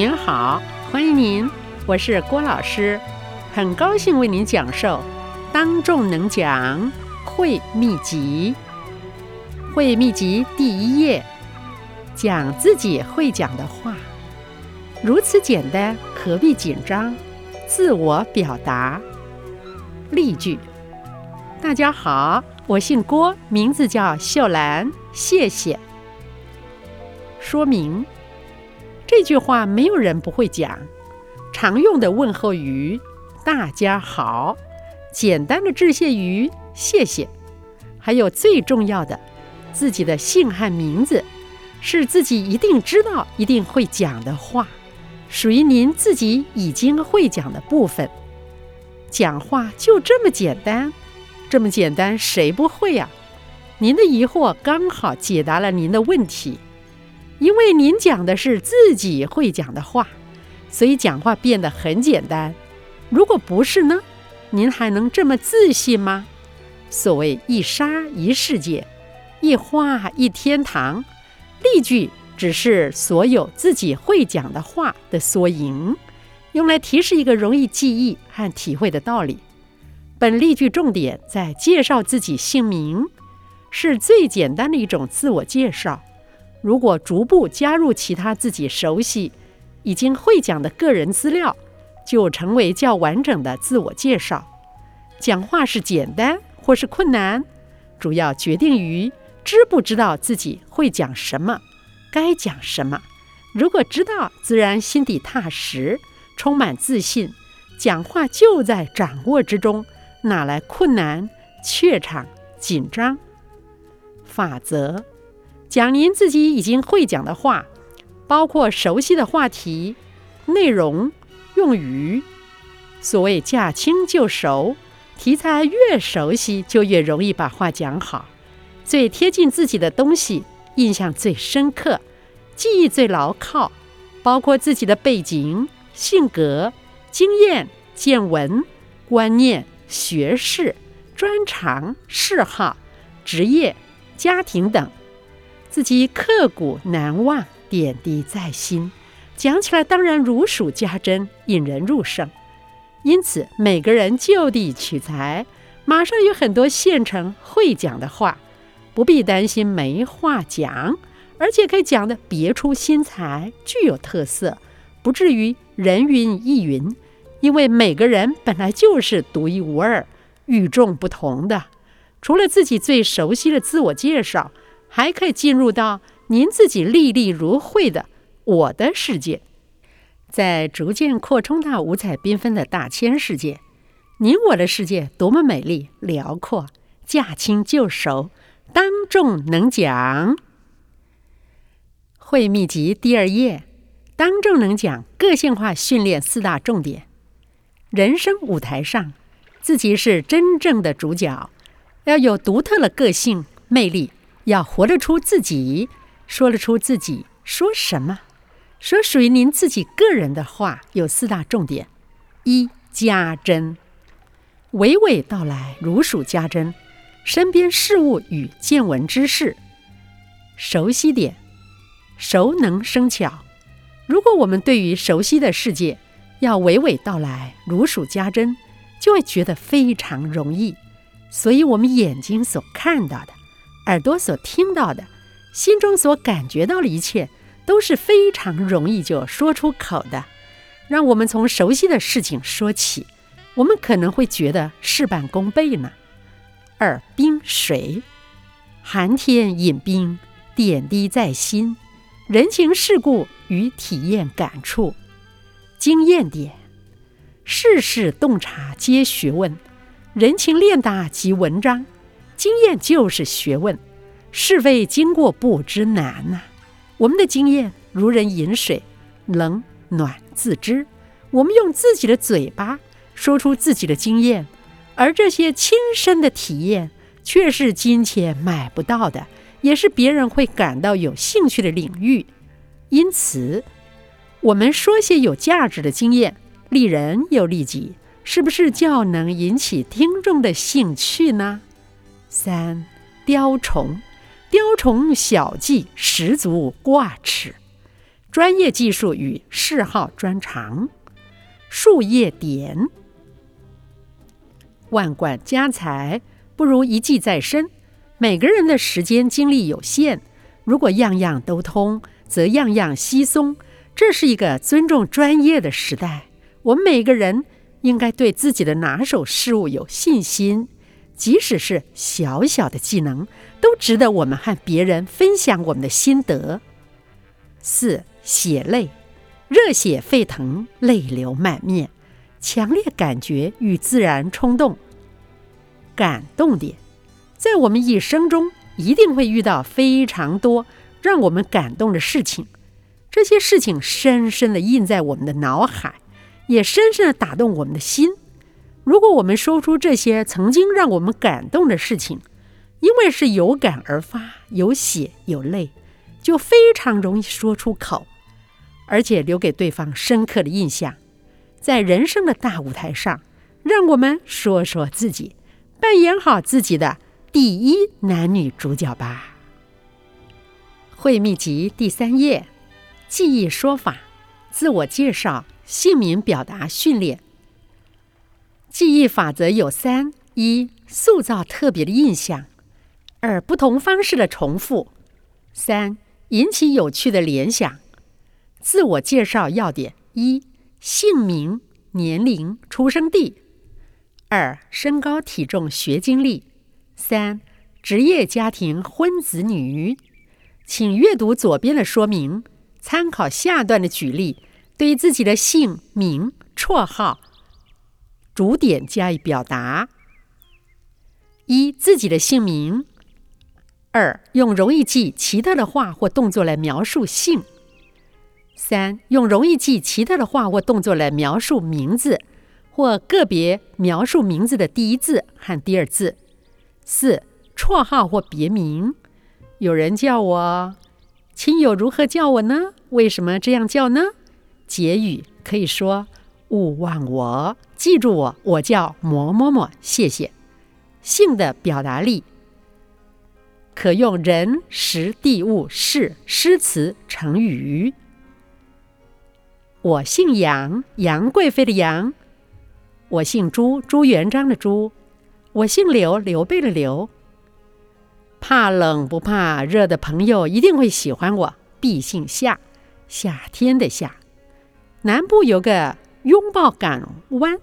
您好，欢迎您，我是郭老师，很高兴为您讲授《当众能讲会秘籍》。会秘籍第一页，讲自己会讲的话，如此简单，何必紧张？自我表达。例句：大家好，我姓郭，名字叫秀兰，谢谢。说明。这句话没有人不会讲，常用的问候语“大家好”，简单的致谢语“谢谢”，还有最重要的，自己的姓和名字，是自己一定知道、一定会讲的话，属于您自己已经会讲的部分。讲话就这么简单，这么简单，谁不会呀？您的疑惑刚好解答了您的问题。因为您讲的是自己会讲的话，所以讲话变得很简单。如果不是呢？您还能这么自信吗？所谓一沙一世界，一花一天堂。例句只是所有自己会讲的话的缩影，用来提示一个容易记忆和体会的道理。本例句重点在介绍自己姓名，是最简单的一种自我介绍。如果逐步加入其他自己熟悉、已经会讲的个人资料，就成为较完整的自我介绍。讲话是简单或是困难，主要决定于知不知道自己会讲什么，该讲什么。如果知道，自然心底踏实，充满自信，讲话就在掌握之中，哪来困难、怯场、紧张？法则。讲您自己已经会讲的话，包括熟悉的话题、内容、用语。所谓驾轻就熟，题材越熟悉，就越容易把话讲好。最贴近自己的东西，印象最深刻，记忆最牢靠。包括自己的背景、性格、经验、见闻、观念、学识、专长、嗜好、职业、家庭等。自己刻骨难忘，点滴在心，讲起来当然如数家珍，引人入胜。因此，每个人就地取材，马上有很多现成会讲的话，不必担心没话讲，而且可以讲的别出心裁，具有特色，不至于人云亦云。因为每个人本来就是独一无二、与众不同的。除了自己最熟悉的自我介绍。还可以进入到您自己历历如绘的我的世界，在逐渐扩充到五彩缤纷的大千世界，您我的世界多么美丽辽阔，驾轻就熟，当众能讲。会秘籍第二页，当众能讲个性化训练四大重点。人生舞台上，自己是真正的主角，要有独特的个性魅力。要活得出自己，说得出自己说什么，说属于您自己个人的话，有四大重点：一、家珍，娓娓道来，如数家珍，身边事物与见闻之事，熟悉点，熟能生巧。如果我们对于熟悉的世界要娓娓道来，如数家珍，就会觉得非常容易。所以，我们眼睛所看到的。耳朵所听到的，心中所感觉到的一切，都是非常容易就说出口的。让我们从熟悉的事情说起，我们可能会觉得事半功倍呢。耳冰水，寒天饮冰，点滴在心，人情世故与体验感触，经验点，世事洞察皆学问，人情练达即文章。经验就是学问，是非经过不知难呐。我们的经验如人饮水，冷暖自知。我们用自己的嘴巴说出自己的经验，而这些亲身的体验却是金钱买不到的，也是别人会感到有兴趣的领域。因此，我们说些有价值的经验，利人又利己，是不是较能引起听众的兴趣呢？三雕虫，雕虫小技十足挂齿。专业技术与嗜好专长。树叶点，万贯家财不如一技在身。每个人的时间精力有限，如果样样都通，则样样稀松。这是一个尊重专业的时代。我们每个人应该对自己的拿手事物有信心，即使是小小的技能，都值得我们和别人分享我们的心得。四血泪，热血沸腾，泪流满面，强烈感觉与自然冲动，感动点，在我们一生中一定会遇到非常多让我们感动的事情。这些事情深深的印在我们的脑海，也深深的打动我们的心。如果我们说出这些曾经让我们感动的事情，因为是有感而发，有血有泪，就非常容易说出口，而且留给对方深刻的印象。在人生的大舞台上，让我们说说自己，扮演好自己的第一男女主角吧。会秘籍第三页。记忆说法，自我介绍，姓名表达训练。记忆法则有三：一、塑造特别的印象；二、不同方式的重复；三、引起有趣的联想。自我介绍要点：一、姓名、年龄、出生地；二、身高、体重、学经历；三、职业、家庭、婚子女。请阅读左边的说明。参考下段的举例，对自己的姓名、绰号、主点加以表达。一、自己的姓名；二、用容易记奇特的话或动作来描述姓；三、用容易记奇特的话或动作来描述名字，或个别描述名字的第一字和第二字；四、绰号或别名。有人叫我。亲友如何叫我呢？为什么这样叫呢？结语可以说：勿忘我，记住我，我叫某某某，谢谢。姓的表达力可用人、时、地、物、事、诗词、成语。我姓杨，杨贵妃的杨。我姓朱，朱元璋的朱。我姓刘，刘备的刘。怕冷不怕热的朋友一定会喜欢我。必姓夏，夏天的夏。南部有个拥抱港湾、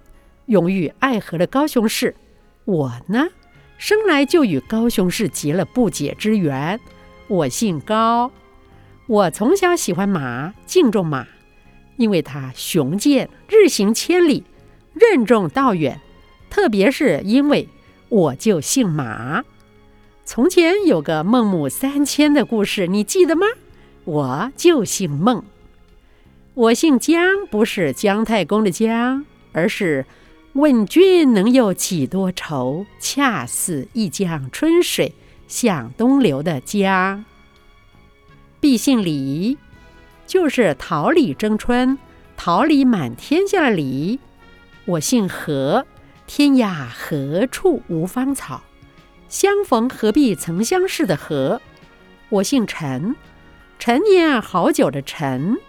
永浴爱河的高雄市。我呢，生来就与高雄市结了不解之缘。我姓高，我从小喜欢马，敬重马，因为它雄健，日行千里，任重道远。特别是因为我就姓马。从前有个孟母三迁的故事，你记得吗？我就姓孟，我姓姜，不是姜太公的姜，而是问君能有几多愁，恰似一江春水向东流的江。必姓李，就是桃李争春，桃李满天下的李。我姓何，天涯何处无芳草。相逢何必曾相识的何，我姓陈，陈年好酒的陈。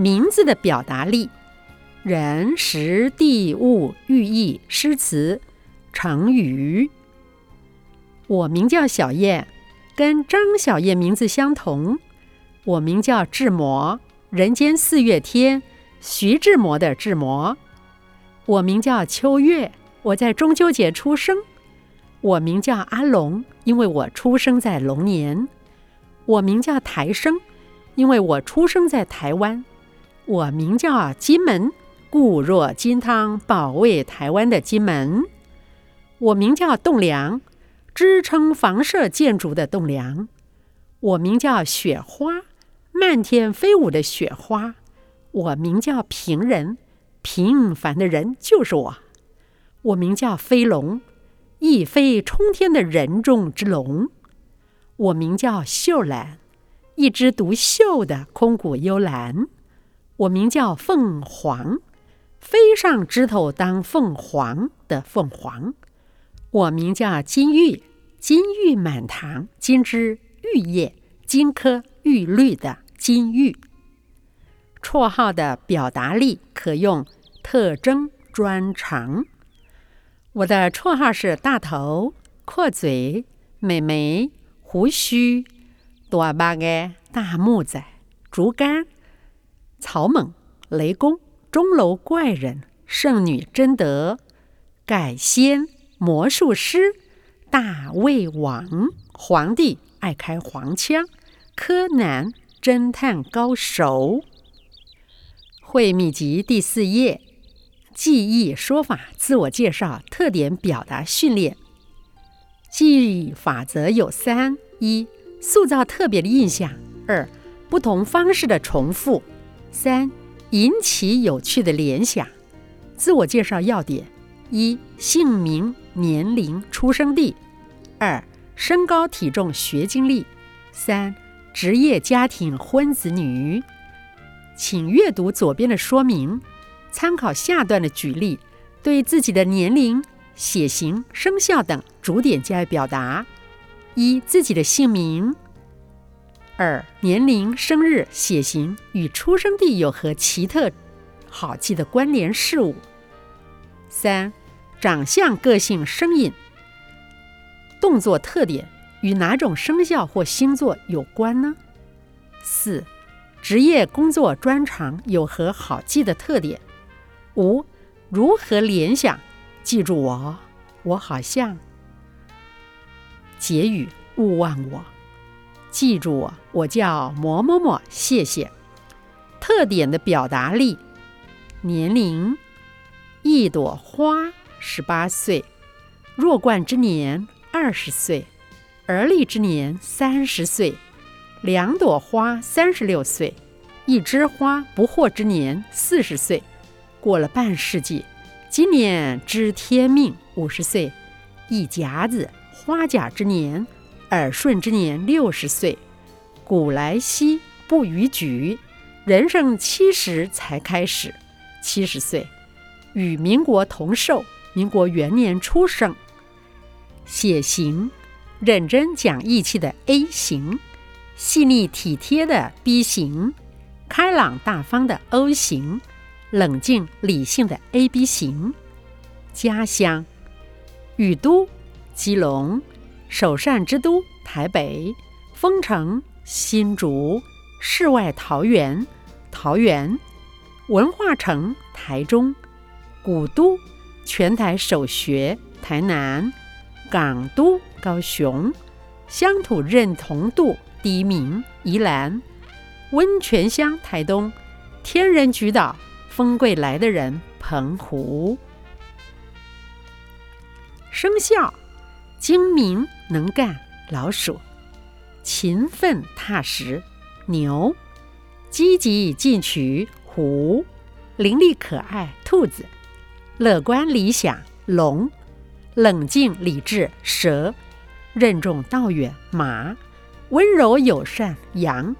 名字的表达力，人、时、地、物、寓意、诗词、成语。我名叫小燕，跟张小燕名字相同。我名叫志摩，人间四月天，徐志摩的志摩。我名叫秋月。我在中秋节出生，我名叫阿龙，因为我出生在龙年。我名叫台生，因为我出生在台湾。我名叫金门，固若金汤，保卫台湾的金门。我名叫栋梁，支撑房舍建筑的栋梁。我名叫雪花，漫天飞舞的雪花。我名叫平人，平凡的人就是我。我名叫飞龙，一飞冲天的人中之龙。我名叫秀兰，一枝独秀的空谷幽兰。我名叫凤凰，飞上枝头当凤凰的凤凰。我名叫金玉，金玉满堂，金枝玉叶，金科玉律的金玉。绰号的表达力可用特征专长。我的绰号是大头、阔嘴、美眉、胡须、多巴个大木仔、竹竿、草蜢、雷公、钟楼怪人、圣女贞德、改仙、魔术师、大胃王、皇帝爱开黄腔、柯南侦探高手。会秘籍第四页。记忆说法自我介绍特点表达训练。记忆法则有三：一、塑造特别的印象；二、不同方式的重复；三、引起有趣的联想。自我介绍要点：一、姓名、年龄、出生地；二、身高、体重、学经历；三、职业、家庭、婚子女。请阅读左边的说明。参考下段的举例，对自己的年龄、血型、生肖等主点加以表达：一、自己的姓名；二、年龄、生日、血型与出生地有何奇特、好记的关联事物；三、长相、个性、声音、动作特点与哪种生肖或星座有关呢？四、职业、工作、专长有何好记的特点？五，如何联想？记住我，我好像。结语：勿忘我，记住我，我叫某某某。谢谢。特点的表达力：年龄，一朵花，十八岁；弱冠之年，二十岁；而立之年，三十岁；两朵花，三十六岁；一枝花，不惑之年，四十岁。过了半世纪，今年知天命，五十岁；一甲子花甲之年，耳顺之年，六十岁；古来稀不逾矩，人生七十才开始，七十岁；与民国同寿，民国元年出生。血型：认真讲义气的 A 型，细腻体贴的 B 型，开朗大方的 O 型。冷静理性的 A B 型，家乡，禹都基隆，首善之都台北，丰城新竹，世外桃源桃园，文化城台中，古都全台首学台南，港都高雄，乡土认同度第一名宜兰，温泉乡台东，天人菊岛。风贵来的人，澎湖。生肖：精明能干，老鼠；勤奋踏实，牛；积极进取，虎；伶俐可爱，兔子；乐观理想，龙；冷静理智，蛇；任重道远，马；温柔友善，羊；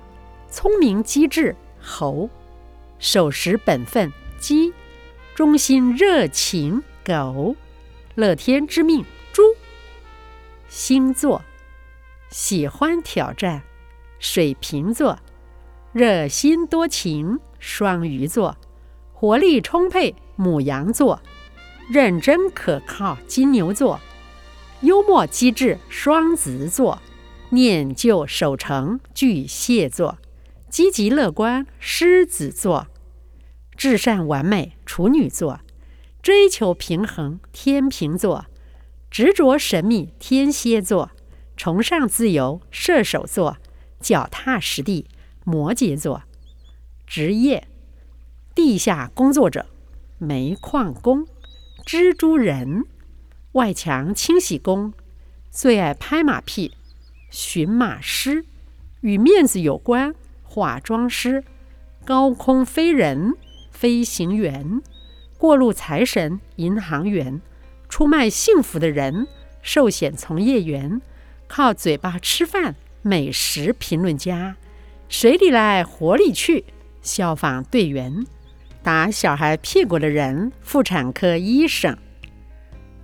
聪明机智，猴。守时本分，鸡；忠心热情，狗；乐天知命，星座：喜欢挑战，水瓶座；热心多情，双鱼座；活力充沛，母羊座；认真可靠，金牛座；幽默机智，双子座；念旧守成，巨蟹座。积极乐观，狮子座；至善完美，处女座；追求平衡，天平座；执着神秘，天蝎座；崇尚自由，射手座；脚踏实地，摩羯座。职业：地下工作者，煤矿工；蜘蛛人，外墙清洗工；最爱拍马屁，驯马师；与面子有关。化妆师、高空飞人、飞行员、过路财神、银行员、出卖幸福的人、寿险从业员、靠嘴巴吃饭、美食评论家、水里来火里去、消防队员、打小孩屁股的人、妇产科医生。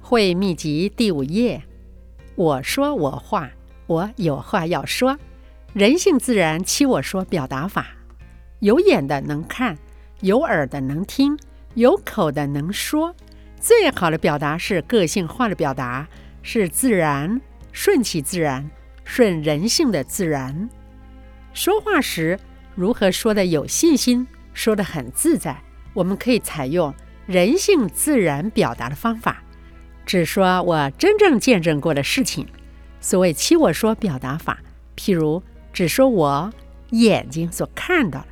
会秘籍第五页，我说我话，我有话要说。人性自然欺我说表达法，有眼的能看，有耳的能听，有口的能说。最好的表达是个性化的表达，是自然、顺其自然、顺人性的自然。说话时如何说的有信心，说的很自在？我们可以采用人性自然表达的方法，只说我真正见证过的事情。所谓“七我说”表达法，譬如只说我眼睛所看到的，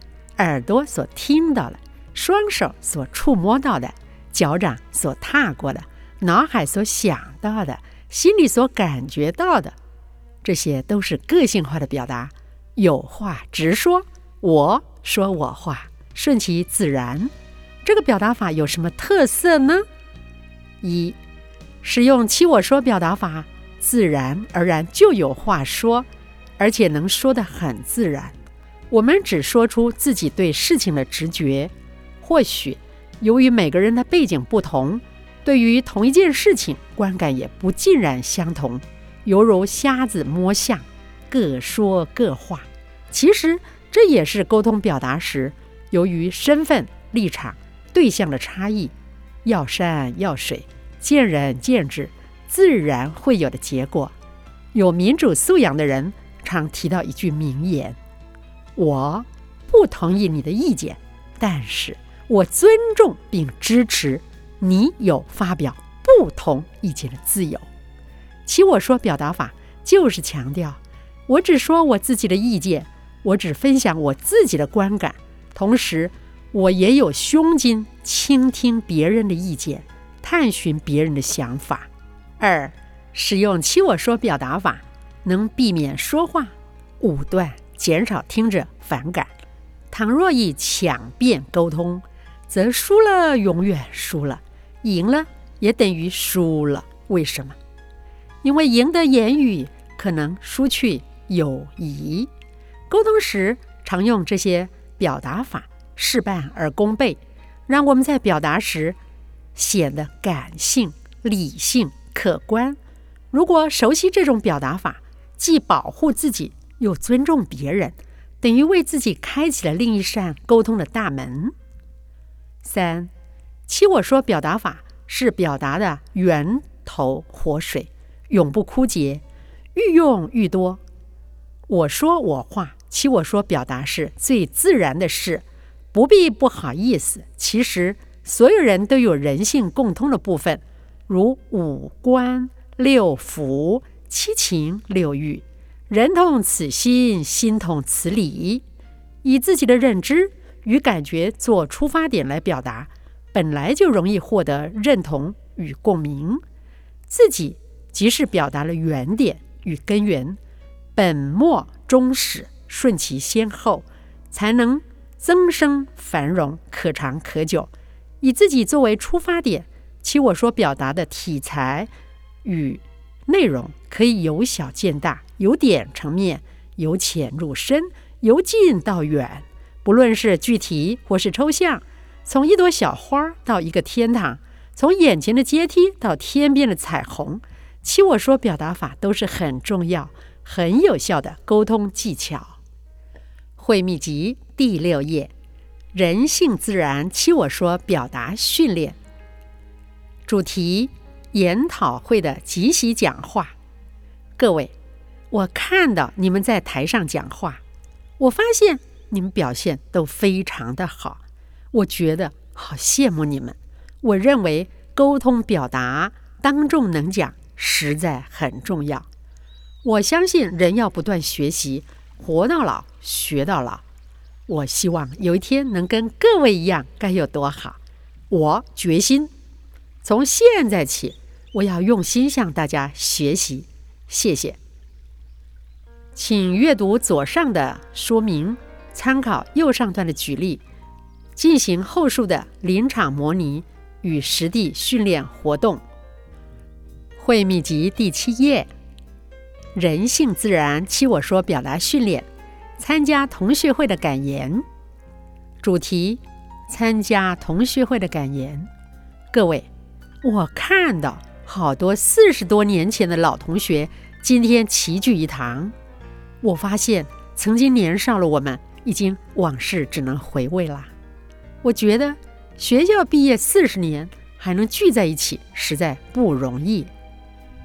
耳朵所听到的，双手所触摸到的。脚掌所踏过的，脑海所想到的，心里所感觉到的，这些都是个性化的表达。有话直说，我说我话，顺其自然。这个表达法有什么特色呢？一，使用“欺我说”表达法，自然而然就有话说，而且能说得很自然。我们只说出自己对事情的直觉，或许。由于每个人的背景不同，对于同一件事情观感也不尽然相同，犹如瞎子摸象，各说各话。其实这也是沟通表达时，由于身份、立场、对象的差异，要山要水，见仁见智，自然会有的结果。有民主素养的人常提到一句名言：“我不同意你的意见，但是。”我尊重并支持你有发表不同意见的自由。其我说表达法就是强调，我只说我自己的意见，我只分享我自己的观感，同时我也有胸襟倾听别人的意见，探寻别人的想法。二，使用其我说表达法，能避免说话武断，减少听者反感。倘若以强辩沟通，则输了，永远输了；赢了也等于输了。为什么？因为赢得言语可能输去友谊。沟通时常用这些表达法，事半而功倍，让我们在表达时显得感性、理性、客观。如果熟悉这种表达法，既保护自己又尊重别人，等于为自己开启了另一扇沟通的大门。三，七我说表达法是表达的源头活水，永不枯竭，愈用愈多。我说我话，七我说表达是最自然的事，不必不好意思。其实所有人都有人性共通的部分，如五官、六腑、七情六欲，人同此心，心同此理。以自己的认知。与感觉做出发点来表达，本来就容易获得认同与共鸣。自己即是表达了原点与根源，本末终始，顺其先后，才能增生繁荣，可长可久。以自己作为出发点，其我所表达的题材与内容，可以由小见大，由点成面，由浅入深，由近到远。不论是具体或是抽象，从一朵小花到一个天堂，从眼前的阶梯到天边的彩虹，其我说表达法都是很重要、很有效的沟通技巧。会秘籍第六页，人性自然其我说表达训练。主题：研讨会的即席讲话。各位，我看到你们在台上讲话，我发现。你们表现都非常的好，我觉得好羡慕你们。我认为沟通表达、当众能讲实在很重要。我相信人要不断学习，活到老学到老。我希望有一天能跟各位一样，该有多好！我决心从现在起，我要用心向大家学习。谢谢，请阅读左上的说明。参考右上段的举例，进行后述的临场模拟与实地训练活动。会秘籍第七页，人性自然七我说表达训练，参加同学会的感言。主题：参加同学会的感言。各位，我看到好多四十多年前的老同学今天齐聚一堂，我发现。曾经年少的我们，已经往事只能回味了。我觉得学校毕业四十年还能聚在一起，实在不容易。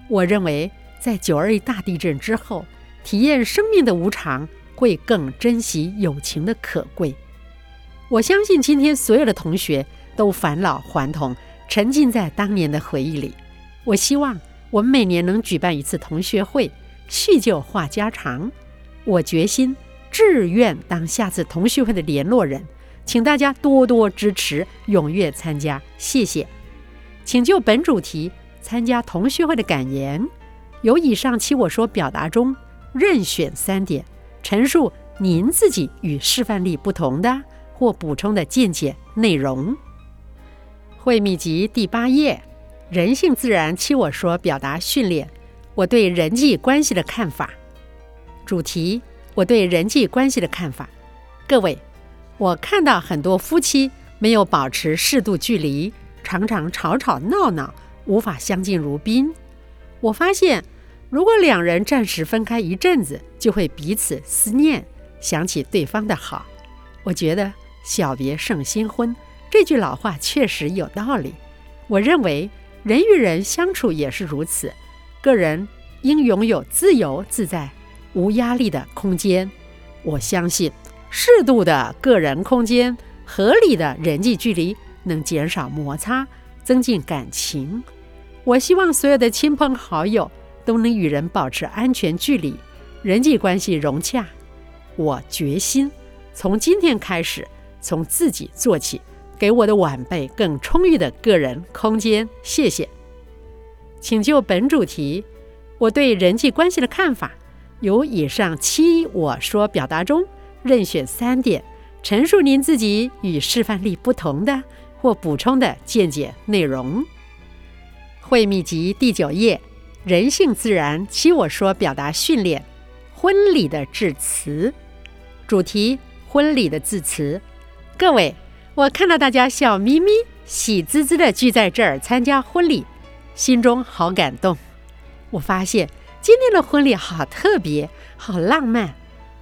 我认为，在九二一大地震之后，体验生命的无常，会更珍惜友情的可贵。我相信今天所有的同学都返老还童，沉浸在当年的回忆里。我希望我们每年能举办一次同学会，叙旧话家常。我决心志愿当下次同学会的联络人，请大家多多支持，踊跃参加，谢谢。请就本主题参加同学会的感言，由以上期我所表达中任选三点，陈述您自己与示范例不同的。或补充的见解内容。会秘籍第八页，人性自然期我说表达训练，我对人际关系的看法。主题：我对人际关系的看法。各位，我看到很多夫妻没有保持适度距离，常常吵吵闹闹，无法相敬如宾。我发现，如果两人暂时分开一阵子，就会彼此思念，想起对方的好。我觉得。小别胜新婚，这句老话确实有道理。我认为人与人相处也是如此，个人应拥有自由自在、无压力的空间。我相信适度的个人空间、合理的人际距离能减少摩擦，增进感情。我希望所有的亲朋好友都能与人保持安全距离，人际关系融洽。我决心从今天开始。从自己做起，给我的晚辈更充裕的个人空间。谢谢。请就本主题，我对人际关系的看法，由以上七我说表达中任选三点，陈述您自己与示范例不同的或补充的见解内容。会秘籍第九页，人性自然七我说表达训练，婚礼的致辞，主题：婚礼的致辞。各位，我看到大家笑眯眯、喜滋滋的聚在这儿参加婚礼，心中好感动。我发现今天的婚礼好特别、好浪漫。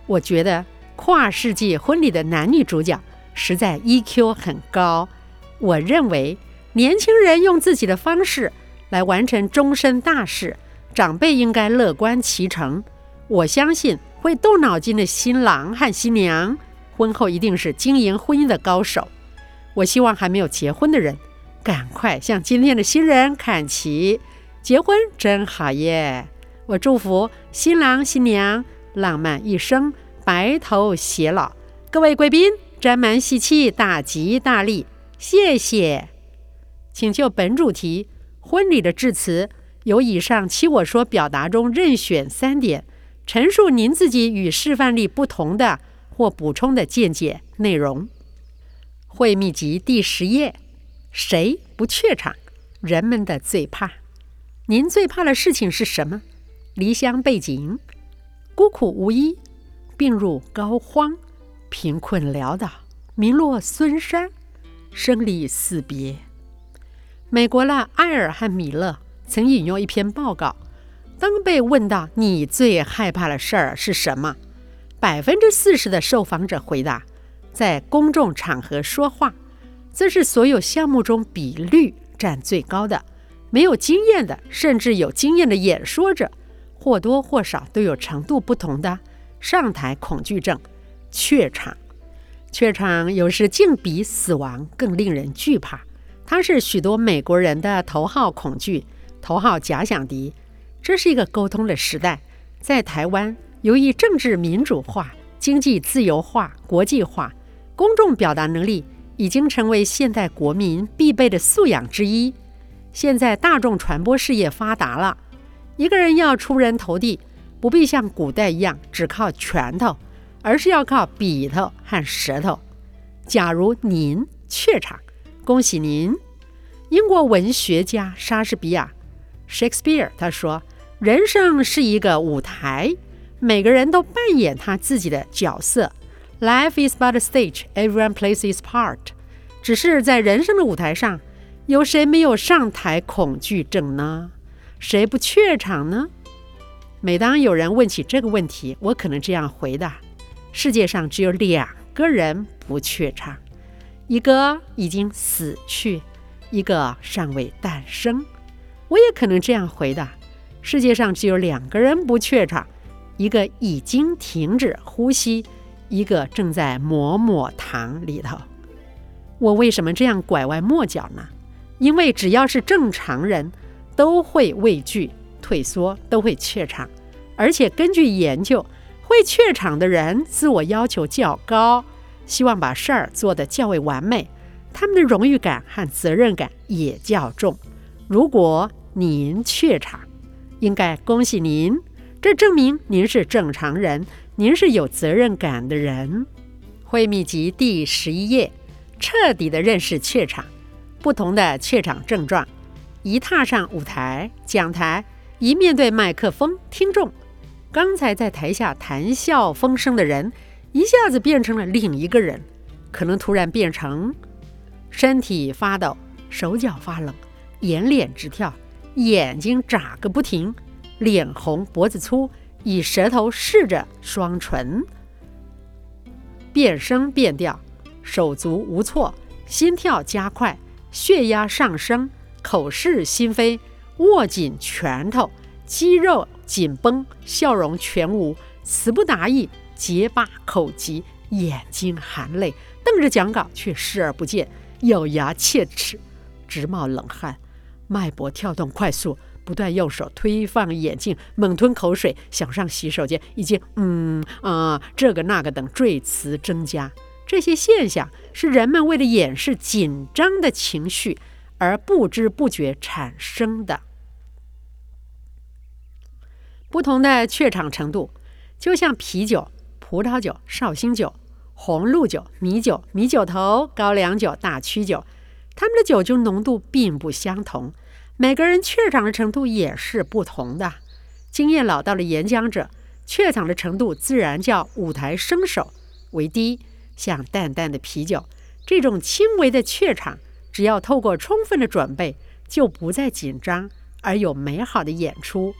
我觉得跨世纪婚礼的男女主角实在 EQ 很高。我认为年轻人用自己的方式来完成终身大事，长辈应该乐观其成。我相信会动脑筋的新郎和新娘。婚后一定是经营婚姻的高手。我希望还没有结婚的人，赶快向今天的新人看齐。结婚真好耶！我祝福新郎新娘浪漫一生，白头偕老。各位贵宾，沾满喜气，大吉大利。谢谢。请就本主题婚礼的致辞，由以上七我说表达中任选三点，陈述您自己与示范例不同的。或补充的见解内容。会秘籍第十页，谁不怯场？人们的最怕。您最怕的事情是什么？离乡背井，孤苦无依，病入膏肓，贫困潦倒，名落孙山，生离死别。美国的埃尔和米勒曾引用一篇报告，当被问到你最害怕的事儿是什么？百分之四十的受访者回答，在公众场合说话，这是所有项目中比率占最高的。没有经验的，甚至有经验的演说者，或多或少都有程度不同的上台恐惧症、怯场。怯场有时竟比死亡更令人惧怕。它是许多美国人的头号恐惧、头号假想敌。这是一个沟通的时代，在台湾。由于政治民主化、经济自由化、国际化，公众表达能力已经成为现代国民必备的素养之一。现在大众传播事业发达了，一个人要出人头地，不必像古代一样只靠拳头，而是要靠笔头和舌头。假如您怯场，恭喜您！英国文学家莎士比亚 （Shakespeare） 他说：“人生是一个舞台。”每个人都扮演他自己的角色。Life is but a stage, everyone plays his part。只是在人生的舞台上，有谁没有上台恐惧症呢？谁不怯场呢？每当有人问起这个问题，我可能这样回答：世界上只有两个人不怯场，一个已经死去，一个尚未诞生。我也可能这样回答：世界上只有两个人不怯场，一个已经停止呼吸，一个正在抹抹糖里头。我为什么这样拐弯抹角呢？因为只要是正常人，都会畏惧、退缩，都会怯场，而且根据研究。会怯场的人，自我要求较高，希望把事儿做得较为完美，他们的荣誉感和责任感也较重。如果您怯场，应该恭喜您，这证明您是正常人，您是有责任感的人。会秘籍第十一页，彻底的认识怯场，不同的怯场症状。一踏上舞台、讲台，一面对麦克风、听众。刚才在台下谈笑风生的人，一下子变成了另一个人，可能突然变成身体发抖、手脚发冷、眼脸直跳、眼睛眨个不停、脸红脖子粗，以舌头试着双唇，变声变调，手足无措，心跳加快，血压上升，口是心非，握紧拳头。肌肉紧绷，笑容全无，词不达意，结巴口急，眼睛含泪，瞪着讲稿却视而不见，咬牙切齿，直冒冷汗，脉搏跳动快速，不断用手推放眼镜，猛吞口水，想上洗手间，已经嗯啊这个那个等赘词增加。这些现象是人们为了掩饰紧张的情绪而不知不觉产生的。不同的怯场程度，就像啤酒、葡萄酒、绍兴酒、红露酒、米酒、米酒头、高粱酒、大曲酒，它们的酒精浓度并不相同，每个人怯场的程度也是不同的。经验老道的演讲者，怯场的程度自然较舞台生手为低。像淡淡的啤酒这种轻微的怯场，只要透过充分的准备，就不再紧张，而有美好的演出。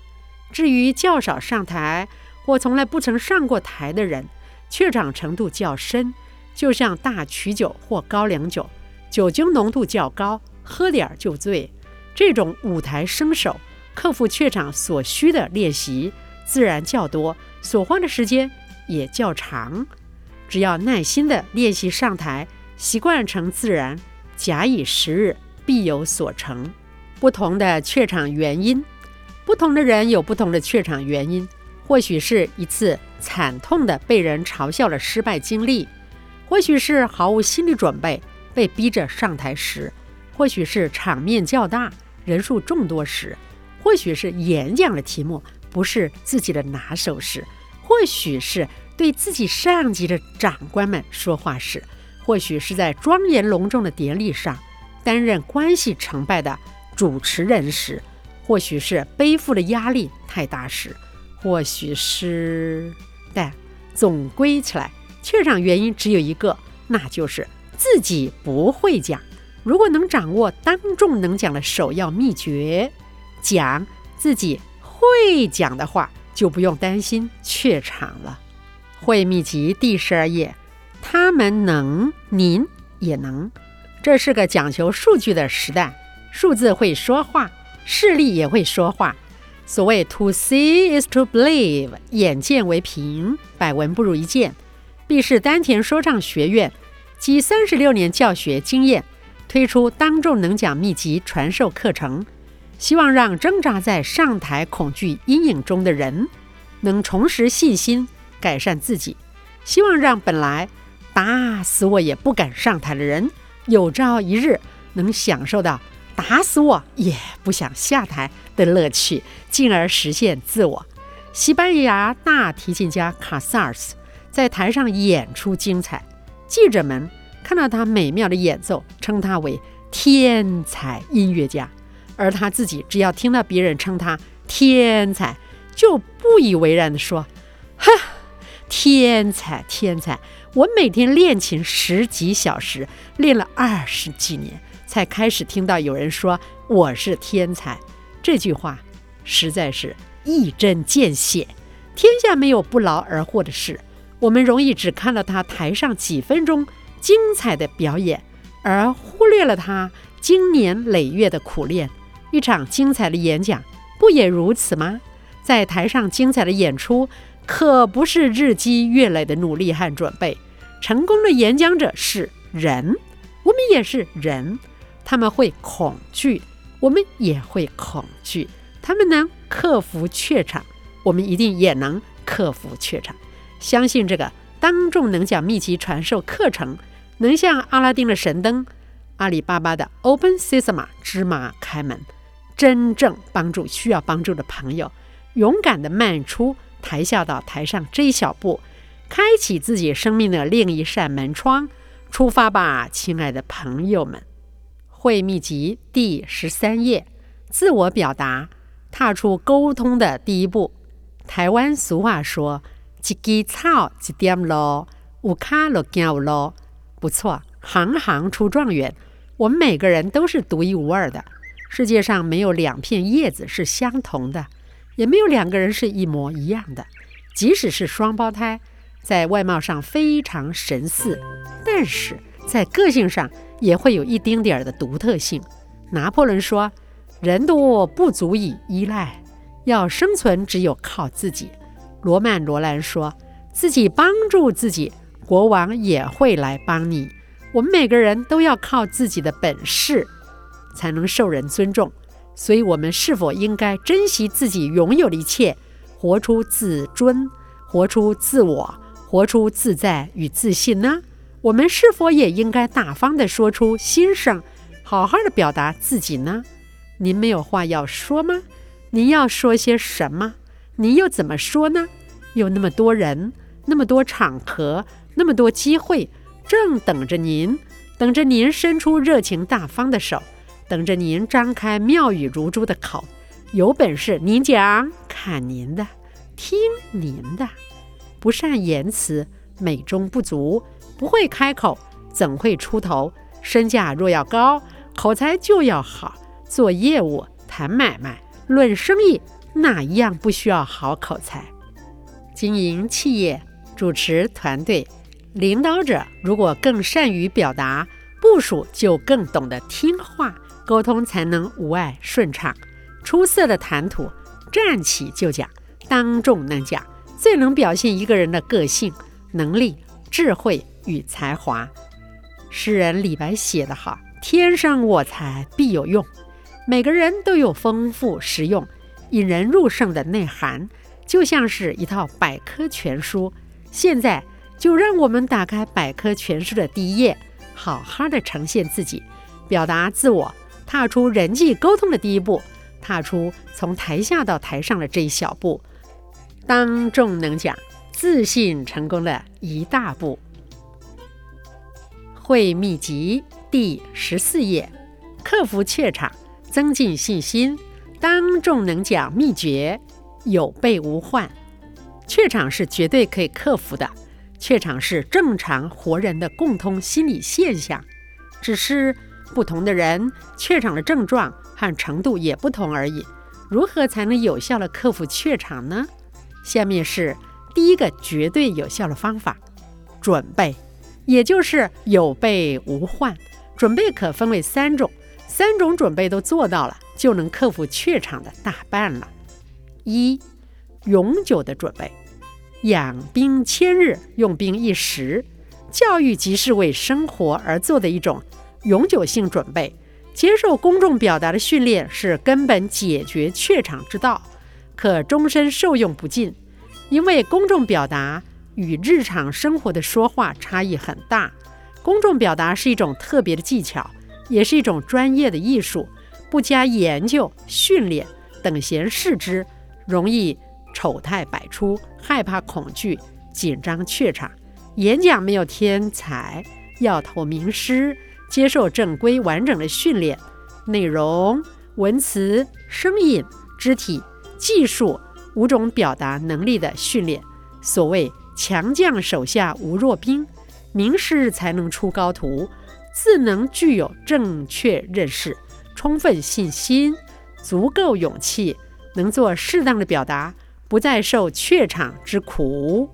至于较少上台或从来不曾上过台的人，怯场程度较深，就像大曲酒或高粱酒，酒精浓度较高，喝点儿就醉。这种舞台生手克服怯场所需的练习自然较多，所花的时间也较长。只要耐心地练习上台，习惯成自然，假以时日，必有所成。不同的怯场原因。不同的人有不同的怯场原因，或许是一次惨痛的被人嘲笑的失败经历，或许是毫无心理准备被逼着上台时，或许是场面较大、人数众多时，或许是演讲的题目不是自己的拿手时，或许是对自己上级的长官们说话时，或许是在庄严隆重的典礼上担任关系成败的主持人时。或许是背负的压力太大时，或许是，但总归起来，怯场原因只有一个，那就是自己不会讲。如果能掌握当众能讲的首要秘诀，讲自己会讲的话，就不用担心怯场了。会秘籍第十二页，他们能，您也能。这是个讲求数据的时代，数字会说话。视力也会说话。所谓 “to see is to believe”，眼见为凭，百闻不如一见。必是丹田说唱学院集三十六年教学经验，推出当众能讲秘籍传授课程，希望让挣扎在上台恐惧阴影中的人能重拾信心，改善自己。希望让本来打死我也不敢上台的人，有朝一日能享受到。打死我也不想下台的乐趣，进而实现自我。西班牙大提琴家卡萨尔斯在台上演出精彩，记者们看到他美妙的演奏，称他为天才音乐家，而他自己只要听到别人称他天才，就不以为然地说：“哈，天才，天才！我每天练琴十几小时，练了二十几年。”才开始听到有人说我是天才，这句话实在是一针见血。天下没有不劳而获的事，我们容易只看到他台上几分钟精彩的表演，而忽略了他经年累月的苦练。一场精彩的演讲，不也如此吗？在台上精彩的演出，可不是日积月累的努力和准备。成功的演讲者是人，我们也是人，他们会恐惧，我们也会恐惧。他们能克服怯场，我们一定也能克服怯场。相信这个当众能讲秘籍传授课程，能像阿拉丁的神灯、阿里巴巴的 Open Sesame 芝麻开门，真正帮助需要帮助的朋友，勇敢地迈出台下到台上这一小步，开启自己生命的另一扇门窗。出发吧，亲爱的朋友们！会秘籍第十三页：自我表达，踏出沟通的第一步。台湾俗话说。一枝草，一点露，有卡就有路。不错，行行出状元。我们每个人都是独一无二的。世界上没有两片叶子是相同的，也没有两个人是一模一样的。即使是双胞胎，在外貌上非常神似，但是在个性上也会有一丁点儿的独特性。拿破仑说：“人多不足以依赖，要生存只有靠自己。”罗曼·罗兰说：“自己帮助自己，国王也会来帮你。我们每个人都要靠自己的本事，才能受人尊重。所以，我们是否应该珍惜自己拥有的一切，活出自尊，活出自我，活出自在与自信呢？我们是否也应该大方地说出心声，好好的表达自己呢？您没有话要说吗？您要说些什么？”您又怎么说呢？有那么多人，那么多场合，那么多机会，正等着您，等着您伸出热情大方的手，等着您张开妙语如珠的口。有本事您讲，看您的，听您的。不善言辞，美中不足，不会开口，怎会出头？身价若要高，口才就要好。做业务，谈买卖，论生意。哪一样不需要好口才？经营企业、主持团队、领导者，如果更善于表达，部署就更懂得听话，沟通才能无碍顺畅。出色的谈吐，站起就讲，当众能讲，最能表现一个人的个性、能力、智慧与才华。诗人李白写得好：“天生我材必有用。”每个人都有丰富实用。引人入胜的内涵，就像是一套百科全书。现在就让我们打开百科全书的第一页，好好的呈现自己，表达自我，踏出人际沟通的第一步，踏出从台下到台上的这一小步，当众能讲，自信成功的一大步。会秘籍第十四页，克服怯场，增进信心。当众能讲秘诀，有备无患。怯场是绝对可以克服的，怯场是正常活人的共通心理现象，只是不同的人怯场的症状和程度也不同而已。如何才能有效的克服怯场呢？下面是第一个绝对有效的方法：准备，也就是有备无患。准备可分为三种，三种准备都做到了。就能克服怯场的大半了。一，永久的准备，养兵千日，用兵一时。教育即是为生活而做的一种永久性准备。接受公众表达的训练是根本解决怯场之道，可终身受用不尽。因为公众表达与日常生活的说话差异很大，公众表达是一种特别的技巧，也是一种专业的艺术。不加研究、训练，等闲视之，容易丑态百出，害怕、恐惧、紧张、怯场。演讲没有天才，要投名师，接受正规完整的训练，内容、文词、声音、肢体、技术五种表达能力的训练。所谓强将手下无弱兵，名师才能出高徒，自能具有正确认识。充分信心，足够勇气，能做适当的表达，不再受怯场之苦。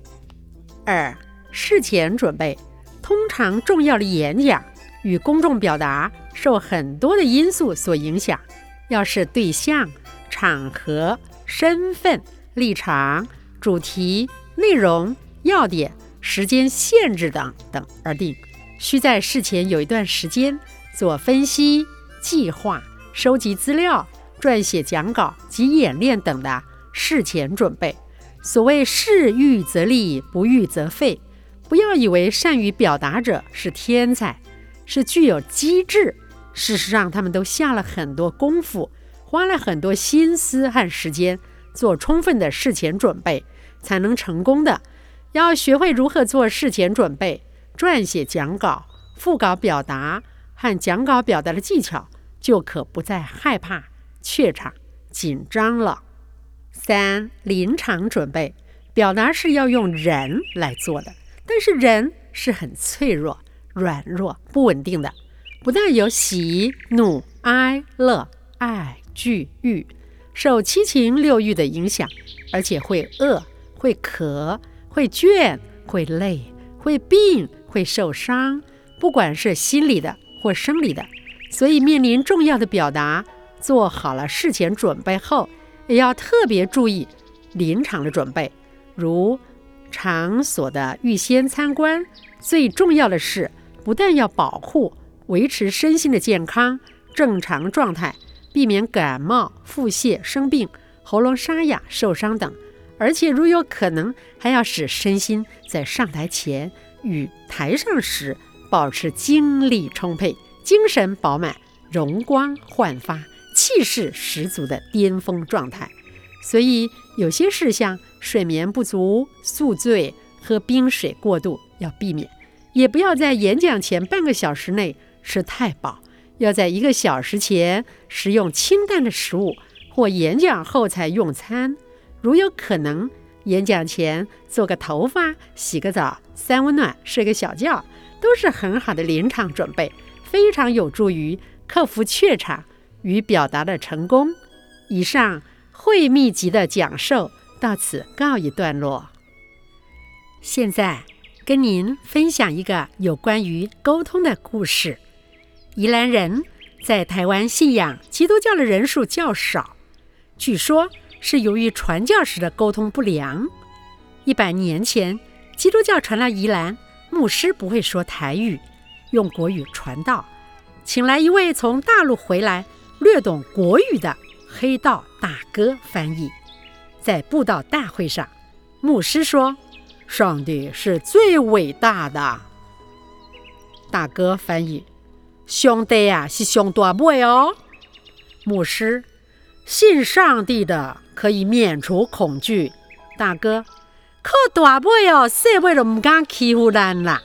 二、事前准备。通常重要的演讲与公众表达受很多的因素所影响，要是对象、场合、身份、立场、主题、内容、要点、时间限制等等而定，需在事前有一段时间做分析、计划、收集资料、撰写讲稿及演练等的事前准备。所谓事预则立，不预则废。不要以为善于表达者是天才，是具有机智。事实上，他们都下了很多功夫，花了很多心思和时间，做充分的事前准备，才能成功的。要学会如何做事前准备，撰写讲稿、副稿表达和讲稿表达的技巧，就可不再害怕、怯场、紧张了。三、临场准备，表达是要用人来做的。但是人是很脆弱、软弱、不稳定的，不但有喜怒哀乐、爱惧欲，受七情六欲的影响，而且会饿、会渴、会倦、会累、会病、会受伤，不管是心理的或生理的。所以面临重要的表达，做好了事前准备后，也要特别注意临场的准备，如。场所的预先参观，最重要的是，不但要保护、维持身心的健康、正常状态，避免感冒、腹泻、生病、喉咙沙哑、受伤等，而且如有可能，还要使身心在上台前与台上时保持精力充沛、精神饱满、容光焕发、气势十足的巅峰状态。所以，有些事项。睡眠不足、宿醉、喝冰水过度要避免，也不要在演讲前半个小时内吃太饱，要在一个小时前食用清淡的食物，或演讲后才用餐。如有可能，演讲前做个头发、洗个澡、三温暖、睡个小觉，都是很好的临场准备，非常有助于克服怯场与表达的成功。以上会秘籍的讲授。到此告一段落。现在跟您分享一个有关于沟通的故事。宜兰人在台湾信仰基督教的人数较少，据说是由于传教时的沟通不良。一百年前，基督教传到宜兰，牧师不会说台语，用国语传道，请来一位从大陆回来、略懂国语的黑道大哥翻译。在布道大会上，牧师说：“上帝是最伟大的。”大哥翻译：“兄弟呀，是上大伟哦。”牧师：“信上帝的可以免除恐惧。”大哥：“靠大伯哦，社会都唔敢欺负人啦。”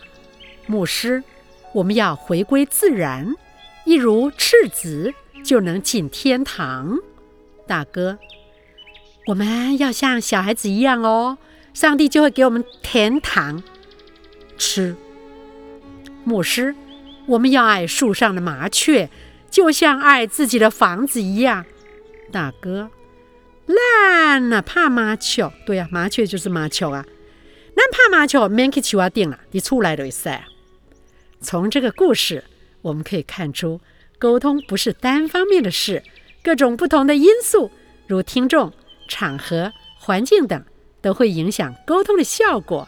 牧师：“我们要回归自然，一如赤子就能进天堂。”大哥。我们要像小孩子一样哦，上帝就会给我们甜糖吃。牧师，我们要爱树上的麻雀，就像爱自己的房子一样。大哥，烂了怕麻雀？对呀，麻雀就是麻雀啊。那怕麻雀，免去树啊顶了，你出来都会死。从这个故事，我们可以看出，沟通不是单方面的事，各种不同的因素，如听众。场合、环境等都会影响沟通的效果，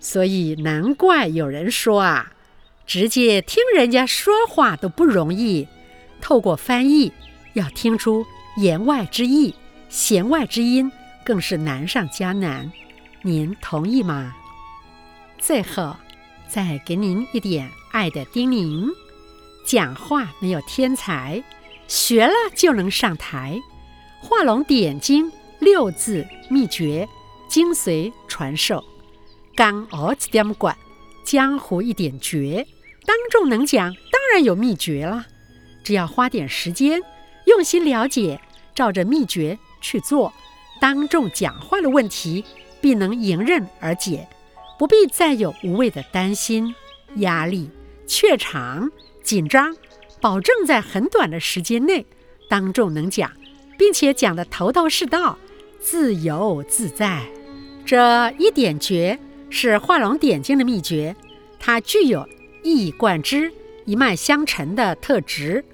所以难怪有人说啊，直接听人家说话都不容易，透过翻译要听出言外之意、弦外之音，更是难上加难。您同意吗？最后再给您一点爱的叮咛：讲话没有天才，学了就能上台，画龙点睛。六字秘诀，精髓传授，刚熬一点管，江湖一点绝。当众能讲，当然有秘诀了。只要花点时间，用心了解，照着秘诀去做，当众讲话的问题必能迎刃而解，不必再有无谓的担心、压力、怯场、紧张，保证在很短的时间内当众能讲，并且讲得头头是道。自由自在，这一点诀是画龙点睛的秘诀，它具有一以贯之、一脉相承的特质，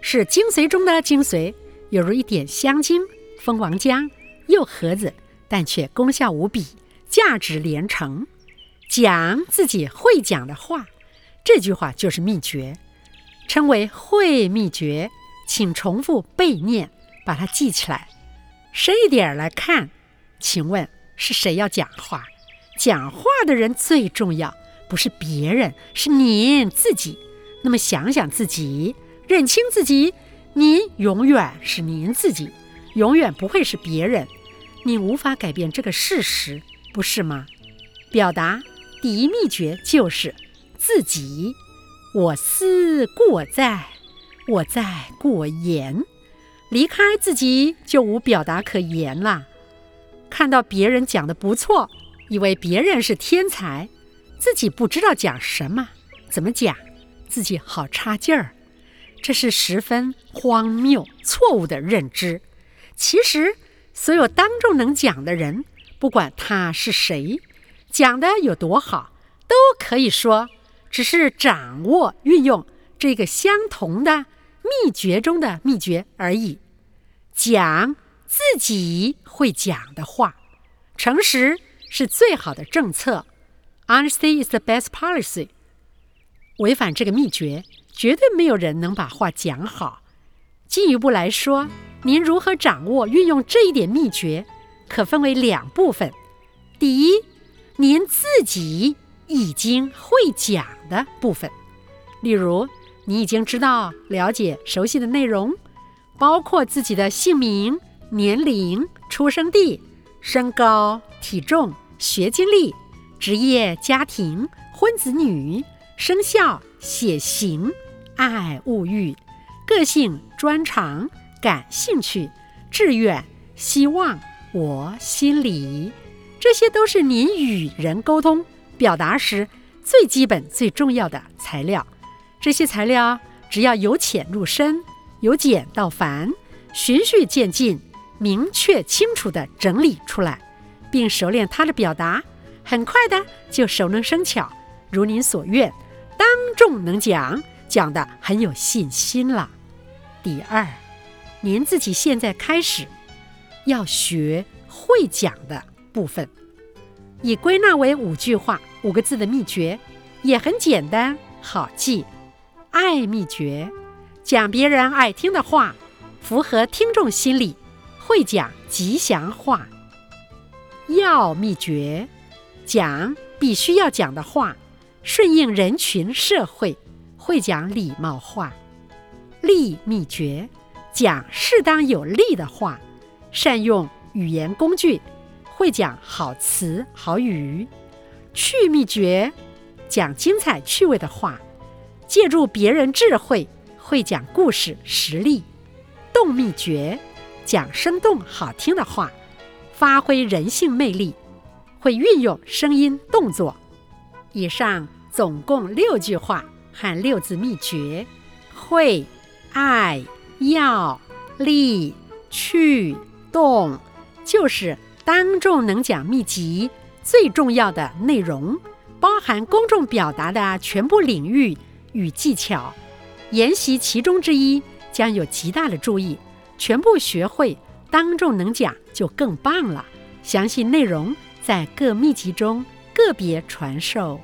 是精髓中的精髓，犹如一点香精、蜂王浆，又盒子，但却功效无比，价值连城。讲自己会讲的话，这句话就是秘诀，称为会秘诀。请重复背念，把它记起来。深一点来看，请问是谁要讲话？讲话的人最重要，不是别人，是您自己。那么想想自己，认清自己，您永远是您自己，永远不会是别人。你无法改变这个事实，不是吗？表达第一秘诀就是自己。我思故我在，我在故我言。离开自己，就无表达可言了。看到别人讲的不错。以为别人是天才，自己不知道讲什么，怎么讲，自己好差劲儿，这是十分荒谬、错误的认知。其实，所有当众能讲的人，不管他是谁，讲的有多好，都可以说，只是掌握运用这个相同的秘诀中的秘诀而已。讲自己会讲的话，诚实。是最好的政策，Honesty is the best policy。违反这个秘诀，绝对没有人能把话讲好。进一步来说，您如何掌握、运用这一点秘诀，可分为两部分。第一，您自己已经会讲的部分，例如你已经知道、了解、熟悉的内容，包括自己的姓名、年龄、出生地、身高、体重。学经历、职业、家庭、婚子女、生肖、血型、爱物欲、个性、专长、感兴趣、志愿、希望、我心里，这些都是您与人沟通表达时最基本、最重要的材料。这些材料只要由浅入深，由简到繁，循序渐进，明确清楚地整理出来。并熟练他的表达，很快的就熟能生巧，如您所愿，当众能讲，讲的很有信心了。第二，您自己现在开始要学会讲的部分，以归纳为五句话、五个字的秘诀，也很简单好记。爱秘诀，讲别人爱听的话，符合听众心理，会讲吉祥话。要秘诀，讲必须要讲的话，顺应人群社会，会讲礼貌话。利秘诀，讲适当有利的话，善用语言工具，会讲好词好语。趣秘诀，讲精彩趣味的话，借助别人智慧，会讲故事实例。动秘诀，讲生动好听的话。发挥人性魅力，会运用声音、动作。以上总共六句话和六字秘诀：会、爱、要、力、去、动，就是当众能讲秘籍最重要的内容，包含公众表达的全部领域与技巧。研习其中之一，将有极大的注意，全部学会。当众能讲就更棒了。详细内容在各秘籍中个别传授。